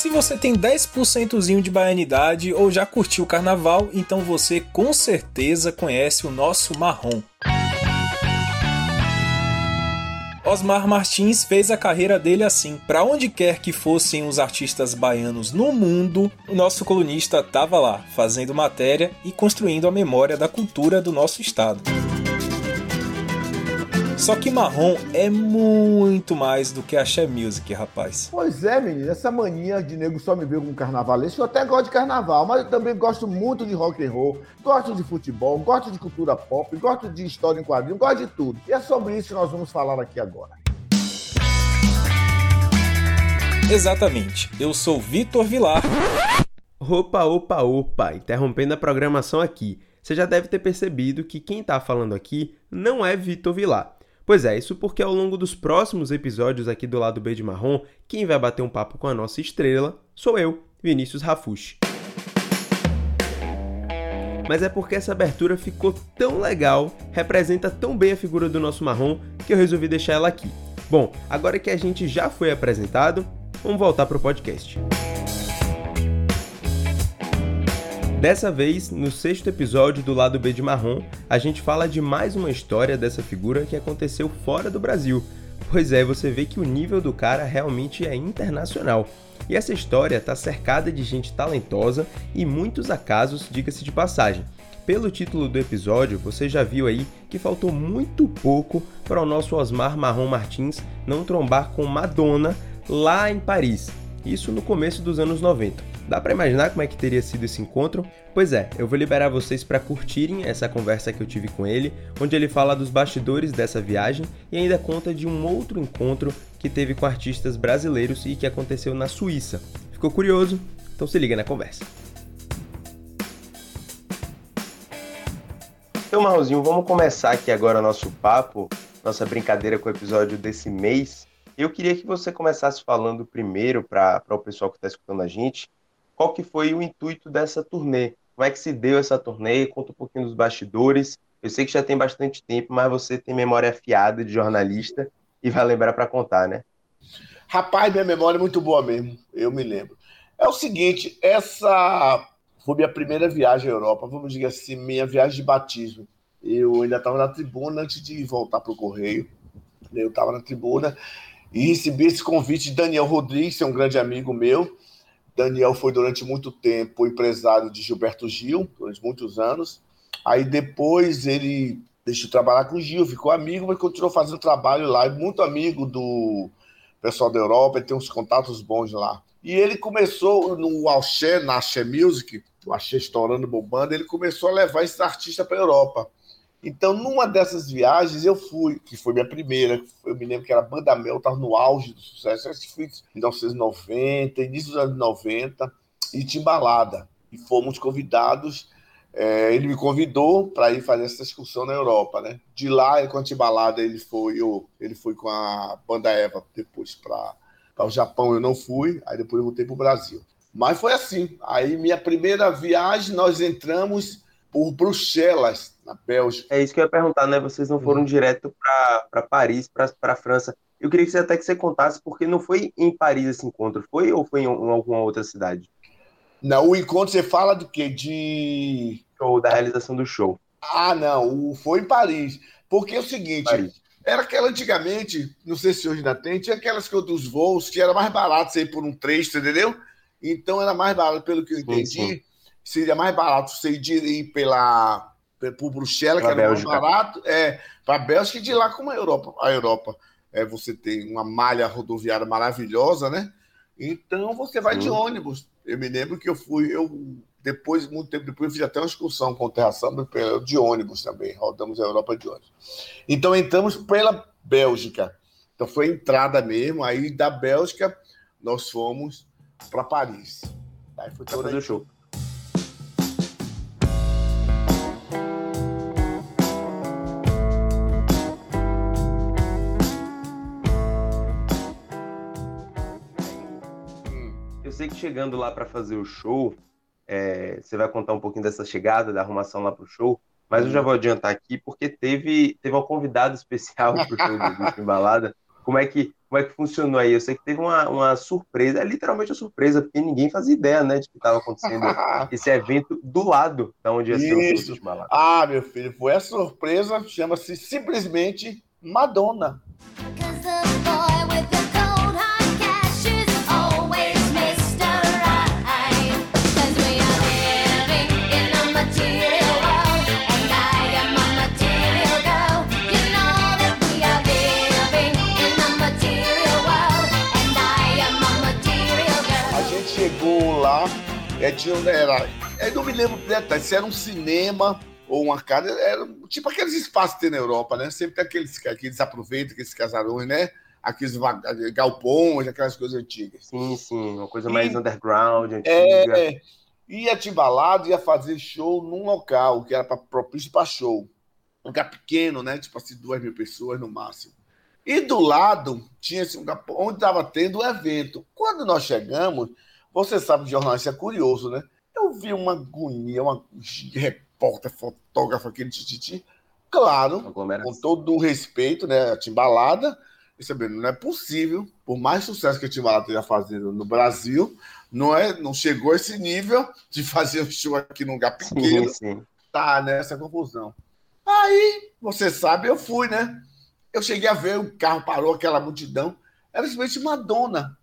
Se você tem 10%zinho de baianidade ou já curtiu o carnaval, então você com certeza conhece o nosso marrom. Osmar Martins fez a carreira dele assim. Para onde quer que fossem os artistas baianos no mundo, o nosso colunista estava lá, fazendo matéria e construindo a memória da cultura do nosso estado. Só que marrom é muito mais do que axé music, rapaz. Pois é, menino, essa mania de nego só me ver como carnavalesco, eu até gosto de carnaval, mas eu também gosto muito de rock and roll, gosto de futebol, gosto de cultura pop, gosto de história em quadrinhos, gosto de tudo. E é sobre isso que nós vamos falar aqui agora. Exatamente. Eu sou Vitor Vilar. Opa, opa, opa, interrompendo a programação aqui. Você já deve ter percebido que quem está falando aqui não é Vitor Vilar. Pois é, isso porque ao longo dos próximos episódios aqui do lado B de Marrom, quem vai bater um papo com a nossa estrela sou eu, Vinícius Rafushi. Mas é porque essa abertura ficou tão legal, representa tão bem a figura do nosso Marrom, que eu resolvi deixar ela aqui. Bom, agora que a gente já foi apresentado, vamos voltar para o podcast. Dessa vez, no sexto episódio do Lado B de Marrom, a gente fala de mais uma história dessa figura que aconteceu fora do Brasil. Pois é, você vê que o nível do cara realmente é internacional. E essa história está cercada de gente talentosa e muitos acasos, diga-se de passagem. Pelo título do episódio, você já viu aí que faltou muito pouco para o nosso Osmar Marrom Martins não trombar com Madonna lá em Paris. Isso no começo dos anos 90. Dá para imaginar como é que teria sido esse encontro? Pois é, eu vou liberar vocês para curtirem essa conversa que eu tive com ele, onde ele fala dos bastidores dessa viagem e ainda conta de um outro encontro que teve com artistas brasileiros e que aconteceu na Suíça. Ficou curioso? Então se liga na conversa. Então, Marrozinho, vamos começar aqui agora nosso papo, nossa brincadeira com o episódio desse mês. Eu queria que você começasse falando primeiro para o pessoal que está escutando a gente qual que foi o intuito dessa turnê. Como é que se deu essa turnê? Conta um pouquinho dos bastidores. Eu sei que já tem bastante tempo, mas você tem memória afiada de jornalista e vai lembrar para contar, né? Rapaz, minha memória é muito boa mesmo, eu me lembro. É o seguinte, essa foi minha primeira viagem à Europa, vamos dizer assim, minha viagem de batismo. Eu ainda estava na tribuna antes de voltar para o Correio. Eu estava na tribuna e recebi esse convite de Daniel Rodrigues, é um grande amigo meu, Daniel foi durante muito tempo empresário de Gilberto Gil, durante muitos anos. Aí depois ele deixou de trabalhar com o Gil, ficou amigo, mas continuou fazendo trabalho lá, e muito amigo do pessoal da Europa, ele tem uns contatos bons lá. E ele começou no Axé, na Axé Music, o Axé estourando, bombando, ele começou a levar esses artistas para a Europa. Então, numa dessas viagens, eu fui, que foi minha primeira, eu me lembro que era Banda Mel, estava no auge do sucesso, que fui em 1990, início dos anos 90, e Timbalada. E fomos convidados, é, ele me convidou para ir fazer essa excursão na Europa, né? De lá, com a Timbalada, ele foi, eu, ele foi com a Banda Eva depois para o Japão, eu não fui, aí depois eu voltei para o Brasil. Mas foi assim, aí minha primeira viagem, nós entramos por Bruxelas, Bélgica. É isso que eu ia perguntar, né? Vocês não foram uhum. direto para Paris, para a França. Eu queria que você até que você contasse, porque não foi em Paris esse encontro, foi ou foi em, em alguma outra cidade? Não, o encontro você fala do quê? De. Show, da realização do show. Ah, não, foi em Paris. Porque é o seguinte, Paris. era aquela antigamente, não sei se hoje ainda tem, tinha aquelas que dos voos que era mais barato você ir por um trecho, entendeu? Então era mais barato, pelo que eu entendi, sim, sim. seria mais barato você ir pela por Bruxelas, pra que era mais barato, é, para a Bélgica e de lá como a Europa. A Europa é, você tem uma malha rodoviária maravilhosa, né? Então você vai de ônibus. Eu me lembro que eu fui, eu depois, muito tempo depois, eu fiz até uma excursão com o Terra Samba de ônibus também. Rodamos a Europa de ônibus. Então entramos pela Bélgica. Então foi a entrada mesmo. Aí da Bélgica nós fomos para Paris. Aí foi toda a show. Chegando lá para fazer o show, é, você vai contar um pouquinho dessa chegada, da arrumação lá para o show, mas eu já vou adiantar aqui porque teve, teve um convidado especial para o show do Grupo Embalada. Como é que como é que funcionou aí? Eu sei que teve uma, uma surpresa, é literalmente uma surpresa, porque ninguém fazia ideia, né, de que estava acontecendo esse evento do lado da onde ia ser o show de Ah, meu filho, foi a surpresa, chama-se simplesmente Madonna. É, era, eu não me lembro detalhes, se era um cinema ou uma casa, era tipo aqueles espaços que tem na Europa, né? Sempre tem aqueles, aqueles aproveitam, aqueles casarões, né? Aqueles galpões, aquelas coisas antigas. Sim, sim, uma coisa mais e, underground, antiga. É, ia timbalado, ia fazer show num local que era pra, propício para show. Um lugar pequeno, né? Tipo assim, duas mil pessoas no máximo. E do lado tinha assim, um lugar onde estava tendo o um evento. Quando nós chegamos, você sabe que jornalista é curioso, né? Eu vi uma agonia, uma repórter, fotógrafo, aquele tititi. Claro, com todo o respeito, né? A timbalada. Sabendo, não é possível, por mais sucesso que a Timbalada esteja fazendo no Brasil, não, é, não chegou a esse nível de fazer um show aqui num lugar pequeno. Sim, sim. Tá nessa confusão. Aí, você sabe, eu fui, né? Eu cheguei a ver, o carro parou, aquela multidão. Era simplesmente Madonna.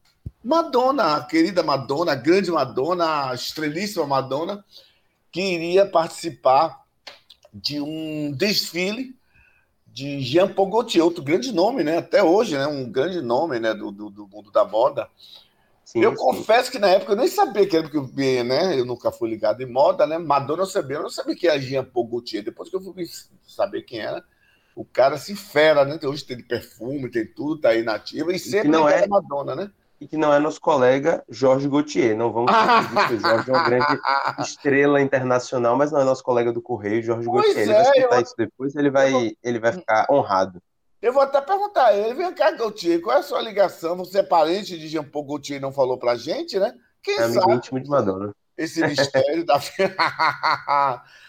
Madonna, a querida Madonna, a grande Madonna, a estrelíssima Madonna, que iria participar de um desfile de Jean Paul Gaultier, outro grande nome, né? Até hoje, né? Um grande nome, né? Do, do, do mundo da moda. Sim, eu sim. confesso que na época eu nem sabia que era porque né? Eu nunca fui ligado em moda, né? Madonna eu sabia, eu não sabia que era Jean Paul Gaultier. Depois que eu fui saber quem era, o cara se fera, né? Hoje tem perfume, tem tudo, tá aí nativa e sempre não é Madonna, né? E que não é nosso colega Jorge Gauthier. Não vamos dizer que o Jorge é uma grande estrela internacional, mas não é nosso colega do Correio, Jorge pois Gauthier. Ele é, vai escutar eu... isso depois, ele vai, ele vai ficar honrado. Eu vou até perguntar a ele, vem cá, Gauthier, qual é a sua ligação? Você é parente de Jean Paul Gaultier e não falou pra gente, né? Quem é amigo sabe? íntimo de Madonna. Esse mistério da...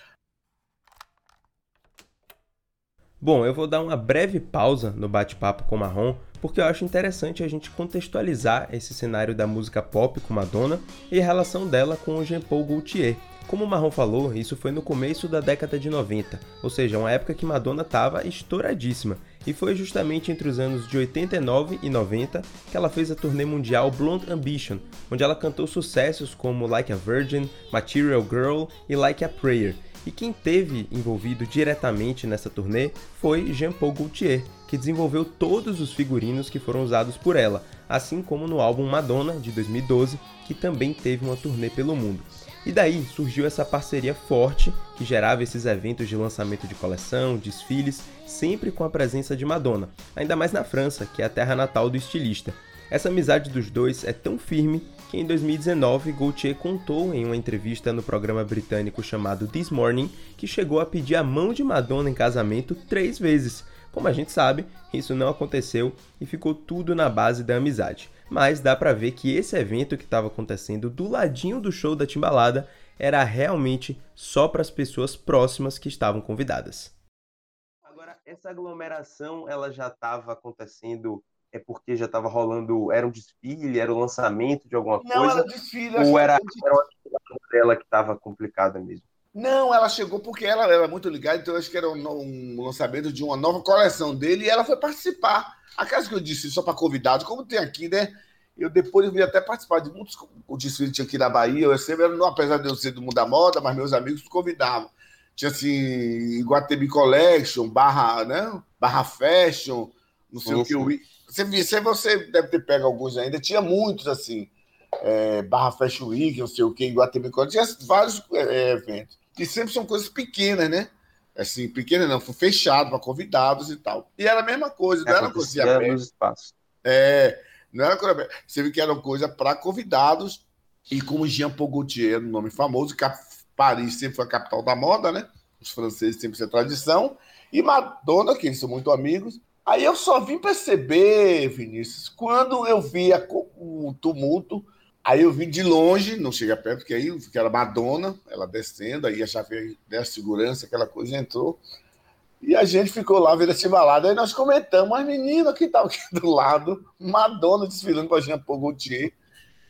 Bom, eu vou dar uma breve pausa no bate-papo com o Marrom porque eu acho interessante a gente contextualizar esse cenário da música pop com Madonna e a relação dela com o Jean-Paul Gaultier. Como o Marrom falou, isso foi no começo da década de 90, ou seja, uma época que Madonna estava estouradíssima, e foi justamente entre os anos de 89 e 90 que ela fez a turnê mundial Blonde Ambition, onde ela cantou sucessos como Like a Virgin, Material Girl e Like a Prayer. E quem teve envolvido diretamente nessa turnê foi Jean-Paul Gaultier, que desenvolveu todos os figurinos que foram usados por ela, assim como no álbum Madonna de 2012, que também teve uma turnê pelo mundo. E daí surgiu essa parceria forte que gerava esses eventos de lançamento de coleção, desfiles, sempre com a presença de Madonna, ainda mais na França, que é a terra natal do estilista. Essa amizade dos dois é tão firme que em 2019 Gaultier contou em uma entrevista no programa britânico chamado This Morning que chegou a pedir a mão de Madonna em casamento três vezes, como a gente sabe, isso não aconteceu e ficou tudo na base da amizade. Mas dá pra ver que esse evento que estava acontecendo do ladinho do show da Timbalada era realmente só para as pessoas próximas que estavam convidadas. Agora, essa aglomeração ela já estava acontecendo é porque já estava rolando, era um desfile, era o lançamento de alguma não, coisa? Não, era desfile. Ou era, era uma dela que estava complicada mesmo? Não, ela chegou porque ela era muito ligada, então acho que era um, um, lançamento de uma nova coleção dele e ela foi participar. A casa que eu disse só para convidados, como tem aqui, né? Eu depois eu vi até participar de muitos o desfile tinha aqui na Bahia. Eu sempre, apesar de eu ser do mundo da moda, mas meus amigos me convidavam. Tinha assim, Guatemi Collection, Barra, né? Barra Fashion, não sei o que. Você, você, você deve ter pego alguns ainda. Tinha muitos assim, é, Barra Fashion Week, não sei o que, Guatemi Collection. Tinha vários é, eventos que sempre são coisas pequenas, né? Assim, pequenas não, foi fechado para convidados e tal. E era a mesma coisa, não é, era coisa aberta. É, não era coisa aberta. Você viu que era coisa para convidados, e como Jean Paul Gaultier, um nome famoso, que Paris sempre foi a capital da moda, né? Os franceses sempre têm tradição. E Madonna, que eles são muito amigos. Aí eu só vim perceber, Vinícius, quando eu vi o tumulto Aí eu vim de longe, não chega perto, porque aí que era Madonna, ela descendo, aí a chave da segurança, aquela coisa entrou. E a gente ficou lá vendo esse balada. Aí nós comentamos, as meninas que estavam aqui do lado, Madonna desfilando com a Jean Paul Gaultier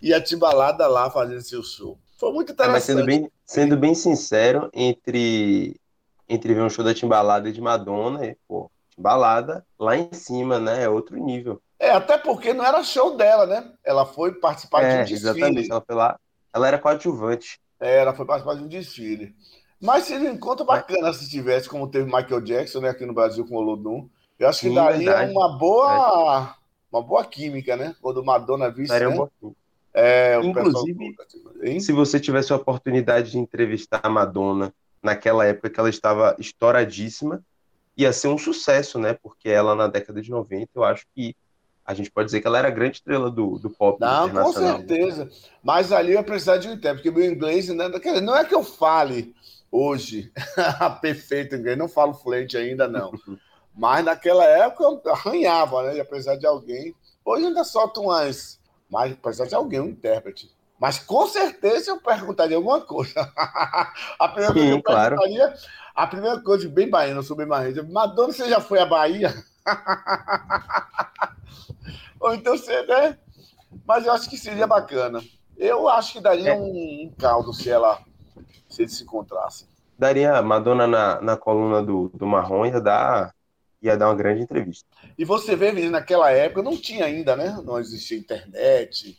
e a Timbalada lá fazendo seu show. Foi muito interessante. É, mas sendo bem, sendo bem sincero, entre, entre ver um show da Timbalada e de Madonna, pô, Timbalada lá em cima, né? É outro nível. É, até porque não era show dela, né? Ela foi participar é, de um desfile. Exatamente, ela foi lá. Ela era coadjuvante. É, ela foi participar de um desfile. Mas seria um encontro bacana se tivesse, como teve Michael Jackson, né, aqui no Brasil com o Olodum. Eu acho que Sim, daria verdade. uma boa, uma boa química, né? Quando Madonna visse, daria né? Um é, Inclusive, pessoal... se você tivesse a oportunidade de entrevistar a Madonna naquela época que ela estava estouradíssima, ia ser um sucesso, né? Porque ela, na década de 90, eu acho que a gente pode dizer que ela era a grande estrela do, do pop Não, internacional. com certeza. Mas ali eu ia precisar de um tempo, porque meu inglês né, não é que eu fale hoje perfeito inglês, não falo fluente ainda, não. Mas naquela época eu arranhava, né? Ia precisar de alguém. Hoje ainda solto umas mas precisa de alguém, um intérprete. Mas com certeza eu perguntaria alguma coisa. a primeira Sim, coisa que eu claro. perguntaria, a primeira coisa, bem baiana, eu sou bem barreira, Madonna, você já foi à Bahia? Ou então você, né? Mas eu acho que seria bacana. Eu acho que daria é. um, caldo se ela se eles se encontrassem. Daria Madonna na, na coluna do, do Marrom ia dar ia dar uma grande entrevista. E você vê, menino, naquela época não tinha ainda, né? Não existia internet,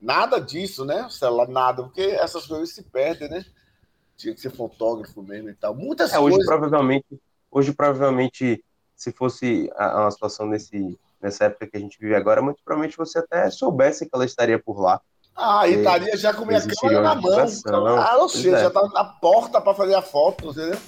nada disso, né? Celular, nada, porque essas coisas se perdem, né? Tinha que ser fotógrafo mesmo e tal. Muitas é, hoje coisas. Provavelmente, hoje, provavelmente, se fosse uma situação nesse, nessa época que a gente vive agora, muito provavelmente você até soubesse que ela estaria por lá. Ah, e estaria já com minha câmera na mão. Ah, ou seja, é. já estava na porta para fazer a foto, entendeu?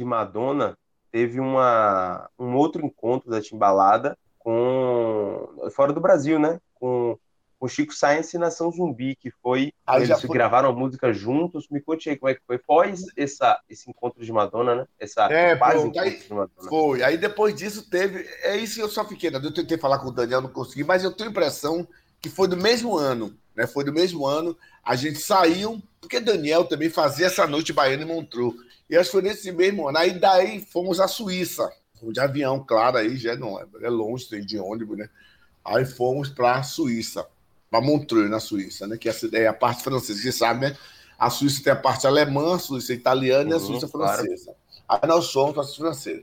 de Madonna, teve uma, um outro encontro da Timbalada com fora do Brasil, né? Com o Chico Science e Nação Zumbi, que foi aí eles foi... gravaram a música juntos. Me conte aí como é que foi pós essa, esse encontro de Madonna, né? Essa é, pô, aí, de Madonna. Foi. Aí depois disso teve, é isso que eu só fiquei, né? Eu tentei falar com o Daniel, não consegui, mas eu tenho a impressão que foi do mesmo ano, né? Foi do mesmo ano. A gente saiu, porque Daniel também fazia essa noite baiana e Montreux. E acho que foi nesse mesmo ano. Aí daí fomos à Suíça. Fomos de avião, claro, aí já não é, é longe, tem de ônibus, né? Aí fomos para a Suíça, para Montreux, na Suíça, né? Que é, é a parte francesa, você sabe, né? A Suíça tem a parte alemã, a Suíça italiana uhum, e a uhum, Suíça francesa. Claro. Aí nós fomos para a Suíça francesa.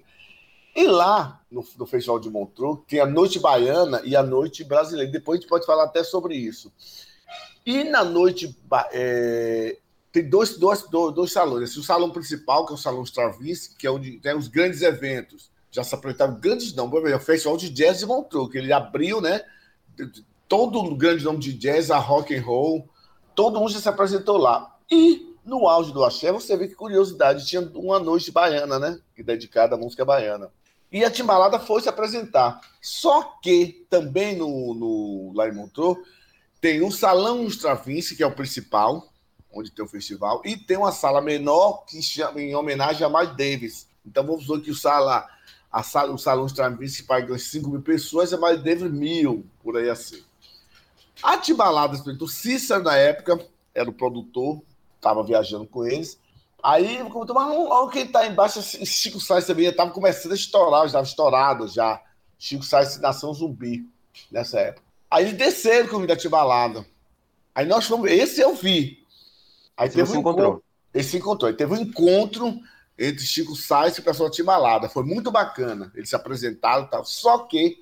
E lá, no, no, Festival de Montreux, tem a noite baiana e a noite brasileira. Depois a gente pode falar até sobre isso. E na noite é, tem dois, dois, dois, dois salões. O salão principal, que é o Salão Stravinsky, que é onde tem os grandes eventos. Já se apresentaram grandes não, o é Festival de Jazz de Montreux, que ele abriu, né? Todo o grande nome de jazz, a rock and roll, todo mundo já se apresentou lá. E no auge do axé, você vê que curiosidade, tinha uma noite baiana, né? Dedicada à música baiana. E a Timbalada foi se apresentar. Só que também no, no lá em Montreux tem o Salão Stravinsky, que é o principal, onde tem o festival, e tem uma sala menor que chama em homenagem a Miles Davis. Então vamos dizer que o sala, a sala, o salão Stravinsky paga 5 mil pessoas, a Miles Davis mil, por aí assim. A Timbalada, o Cícero na época era o produtor, estava viajando com eles. Aí, como mas olha quem está embaixo, Chico Sainz também estava começando a estourar, estava estourado já. Chico Sainz Nação Zumbi, nessa época. Aí eles desceram com o da Timbalada. Aí nós fomos, esse eu vi. Aí teve um encontrou. Encontro, ele se encontrou. Aí teve um encontro entre Chico Sainz e o pessoal de Timalada. Foi muito bacana. Eles se apresentaram e tal. Só que,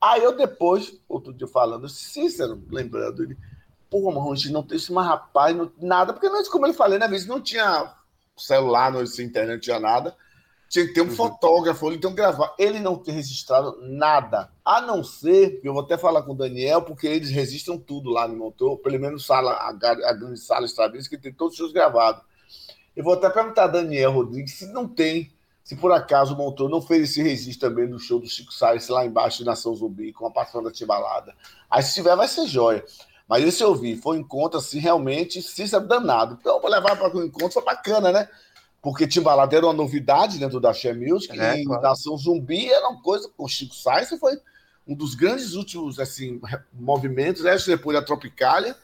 aí eu depois, outro dia falando, Cícero, lembrando, ele, pô, Marrom, a gente não tem isso, mas rapaz, não, nada, porque nós, como ele falei, né, vezes não tinha celular, não tinha internet, não tinha nada. Tinha que ter um uhum. fotógrafo, ele tem que gravar. Ele não tem registrado nada. A não ser, eu vou até falar com o Daniel, porque eles registram tudo lá no motor, pelo menos sala, a, a grande sala Stravinsky, que tem todos os seus gravados. Eu vou até perguntar a Daniel Rodrigues se não tem, se por acaso o motor não fez esse registro também do show do Chico Sainz lá embaixo de Nação Zumbi, com a patrona da Timbalada. Aí se tiver, vai ser joia. Mas esse eu vi, foi um encontro assim, realmente, Cícero danado. Então, eu vou levar para o um encontro, foi bacana, né? Porque Timbalada era uma novidade dentro da Axé Music, É, e claro. Nação Zumbi era uma coisa, o Chico Sainz foi um dos grandes últimos assim, movimentos, né? depois da Tropicália,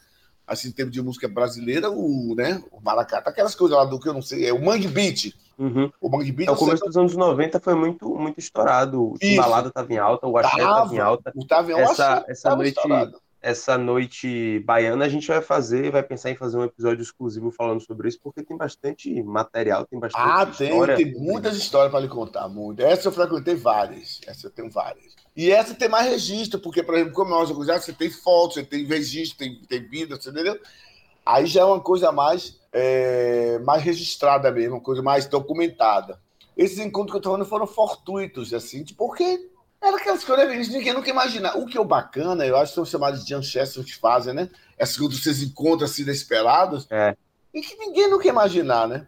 assim, em termos de música brasileira, o, né, o Maracata, aquelas coisas lá do que eu não sei, é o Mangue Beat. Uhum. O Mangue Beat, É, o eu sei começo dos anos 90 foi muito, muito estourado. O Isso. balada tava em alta, o axé Tava. tava em alta. o Tavião Essa- essa noite- estourado. Essa noite baiana a gente vai fazer, vai pensar em fazer um episódio exclusivo falando sobre isso, porque tem bastante material, tem bastante Ah, tem, história. tem muitas histórias para lhe contar, muito. Essa eu frequentei várias, essa eu tenho várias. E essa tem mais registro, porque, por exemplo, como nós já você tem fotos, você tem registro, tem, tem vida, você entendeu? Aí já é uma coisa mais, é, mais registrada mesmo, uma coisa mais documentada. Esses encontros que eu tô falando foram fortuitos, assim, porque era aquelas coisas que ninguém nunca imagina. O que é o bacana, eu acho que são chamados de ancestors que fazem, né? Essas coisas que vocês encontram assim, inesperados, É. e que ninguém nunca imaginar, né?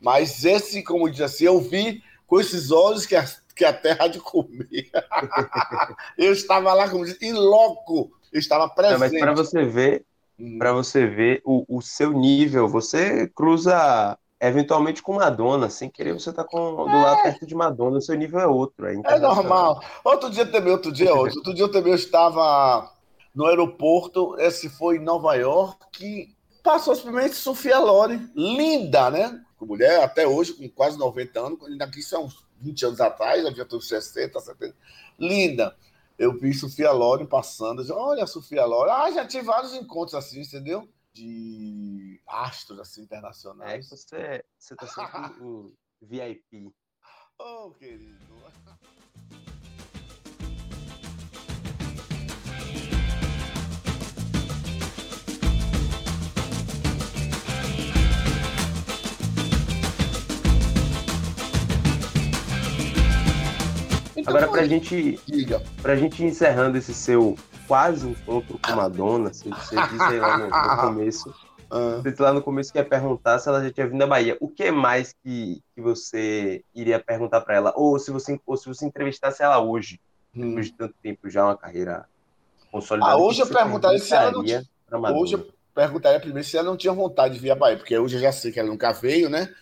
Mas esse, como diz assim, eu vi com esses olhos que a, que a terra de comer. eu estava lá, como diz, em loco, eu estava É, presente. mas para você ver, Hum. para você ver o, o seu nível, você cruza eventualmente com Madonna, sem querer você tá com, do lado perto de Madonna, seu nível é outro, é É normal. Outro dia também, outro dia hoje. Outro dia eu também estava no aeroporto, esse foi em Nova York, passou as primeiras Sofia Loren, linda, né? Mulher, até hoje, com quase 90 anos, ainda aqui são uns 20 anos atrás, eu já estou 60, 70. Linda. Eu vi Sofia Loren passando, eu disse, olha a Sofia Loren. Ah, já tive vários encontros assim, entendeu? De astros assim, É internacionais. que você, você tá sempre em VIP. Oh, querido. Então, Agora, isso. gente, Diga. pra gente ir encerrando esse seu quase encontro com Madonna, você, você disse lá no, no começo, Ah, você disse lá no começo que ia perguntar se ela já tinha vindo à Bahia. O que mais que, que você iria perguntar pra ela? Ou se você, ou se você entrevistasse ela hoje, hum. depois de tanto tempo já, uma carreira consolidada. Ah, hoje eu perguntaria se ela não Madonna? Hoje eu perguntaria primeiro se ela não tinha vontade de vir à Bahia, porque hoje eu já sei que ela nunca veio, né?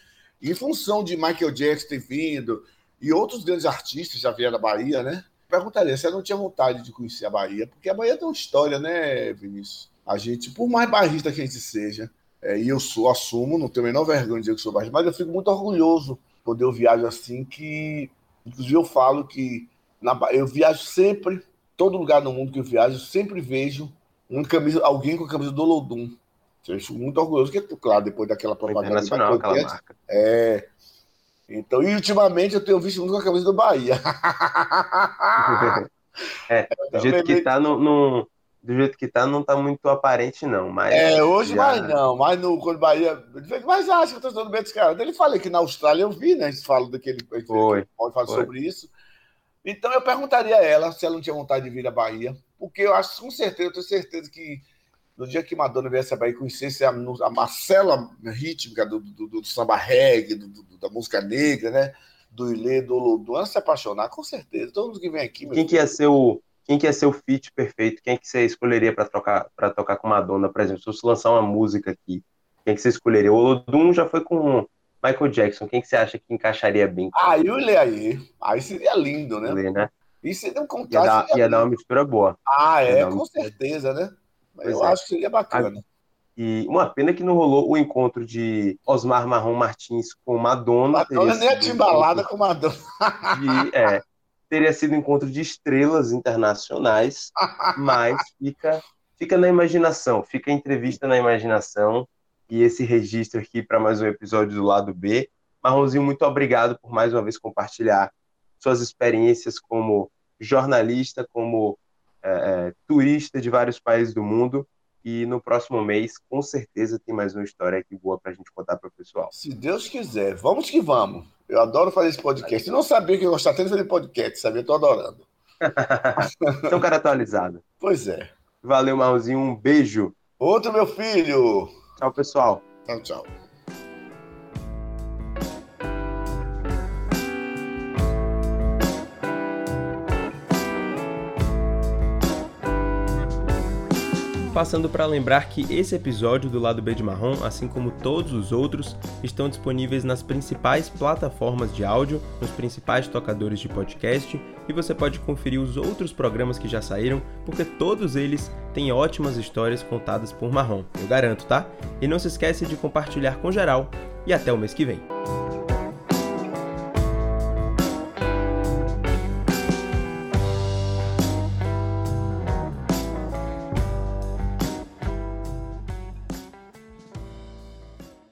Em função de Michael Jackson ter vindo e outros grandes artistas já vieram à Bahia, né? Perguntaria se ela não tinha vontade de conhecer a Bahia, porque a Bahia tem uma história, né, Vinícius? A gente, por mais barrista que a gente seja, é, e eu sou, assumo, não tenho a menor vergonha de dizer que sou barrista, mas eu fico muito orgulhoso quando eu viajo assim, que inclusive eu falo que na, eu viajo sempre, todo lugar no mundo que eu viajo, eu sempre vejo um camisa, alguém com a camisa do Olodum. Eu fico muito orgulhoso, porque, claro, depois daquela propaganda internacional aquela marca. é. Então, e ultimamente eu tenho visto muito com a camisa do Bahia. É, do jeito que tá, não, não- do jeito que tá, não tá muito aparente, não. Mas É, hoje já- mais não, mas no quando Bahia. Mas acho que eu tô dando bem dos caras. Ele falei que na Austrália eu vi, né? Eles falam daquele. Foi, Pode falar sobre isso. Então eu perguntaria a ela se ela não tinha vontade de vir à Bahia, porque eu acho com certeza, eu tenho certeza que no dia que Madonna viesse à Bahia e conhecesse a, a Marcela rítmica do, do, do samba reggae, do, do- da música negra, né? Do Ilê, do Olodum, ela se apaixonar, com certeza. Todo mundo que vem aqui. Quem que ia ser o quem que ia ser o feat perfeito? Quem que você escolheria para tocar para tocar com Madonna, por exemplo? Se você lançar uma música aqui, quem que você escolheria? O Olodum já foi com Michael Jackson. Quem que você acha que encaixaria bem Aí o Ilê aí. Aí seria lindo, né? ele, né? E seria um Ia contraste. dar, ia dar uma mistura boa. Ah, ia é, com mistura. certeza, né? Pois Eu é. acho que seria bacana. E uma pena que não rolou o encontro de Osmar Marrom Martins com Madonna. Madonna nem a sido um timbalada com Madonna. de- é, teria sido um encontro de estrelas internacionais, mas fica, fica na imaginação, fica a entrevista na imaginação e esse registro aqui para mais um episódio do lado B. Marronzinho, muito obrigado por mais uma vez compartilhar suas experiências como jornalista, como é, é, turista de vários países do mundo. E no próximo mês, com certeza, tem mais uma história aqui boa para a gente contar para o pessoal. Se Deus quiser, vamos que vamos. Eu adoro fazer esse podcast. Eu não sabia que eu gostava tanto de fazer podcast, sabia? Estou adorando. Então, cara atualizado. Pois é. Valeu, Marronzinho. Um beijo. Outro meu filho. Tchau, pessoal. Tchau, tchau. Passando para lembrar que esse episódio do lado B de Marrom, assim como todos os outros, estão disponíveis nas principais plataformas de áudio, nos principais tocadores de podcast, e você pode conferir os outros programas que já saíram, porque todos eles têm ótimas histórias contadas por Marrom, eu garanto, tá? E não se esquece de compartilhar com geral, e até o mês que vem.